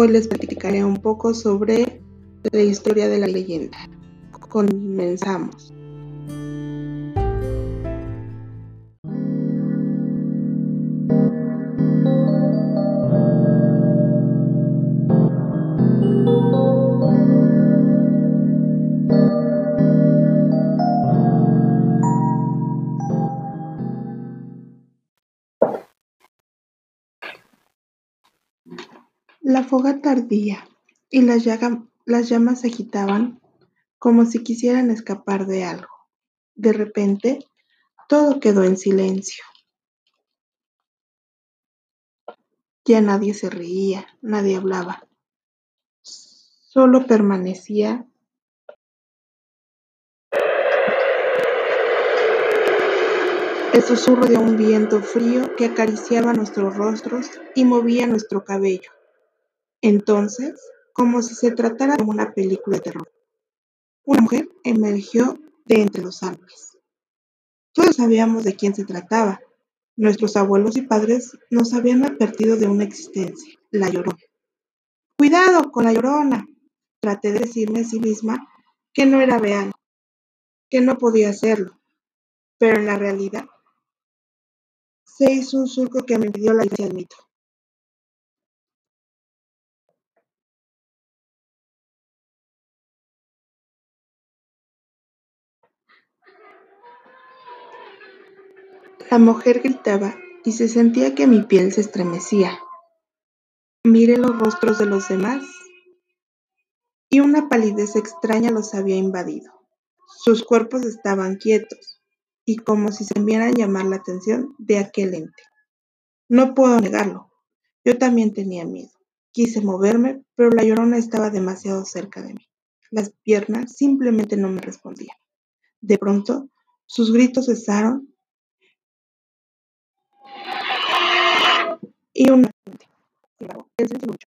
Hoy les platicaré un poco sobre la historia de la leyenda. Comenzamos. La fogata ardía y las, llamas se agitaban como si quisieran escapar de algo. De repente, todo quedó en silencio. Ya nadie se reía, nadie hablaba. Solo permanecía el susurro de un viento frío que acariciaba nuestros rostros y movía nuestro cabello. Entonces, como si se tratara de una película de terror, una mujer emergió de entre los árboles. Todos sabíamos de quién se trataba. Nuestros abuelos y padres nos habían advertido de una existencia, la llorona. Cuidado con la llorona. Traté de decirme a sí misma que no era real, que no podía hacerlo, pero en la realidad se hizo un surco que me impidió la idea del mito. La mujer gritaba y se sentía que mi piel se estremecía. Miré los rostros de los demás y una palidez extraña los había invadido. Sus cuerpos estaban quietos y como si se enviaran llamar la atención de aquel ente. No puedo negarlo, yo también tenía miedo. Quise moverme, pero la llorona estaba demasiado cerca de mí. Las piernas simplemente no me respondían. De pronto, sus gritos cesaron y un silencio mucho.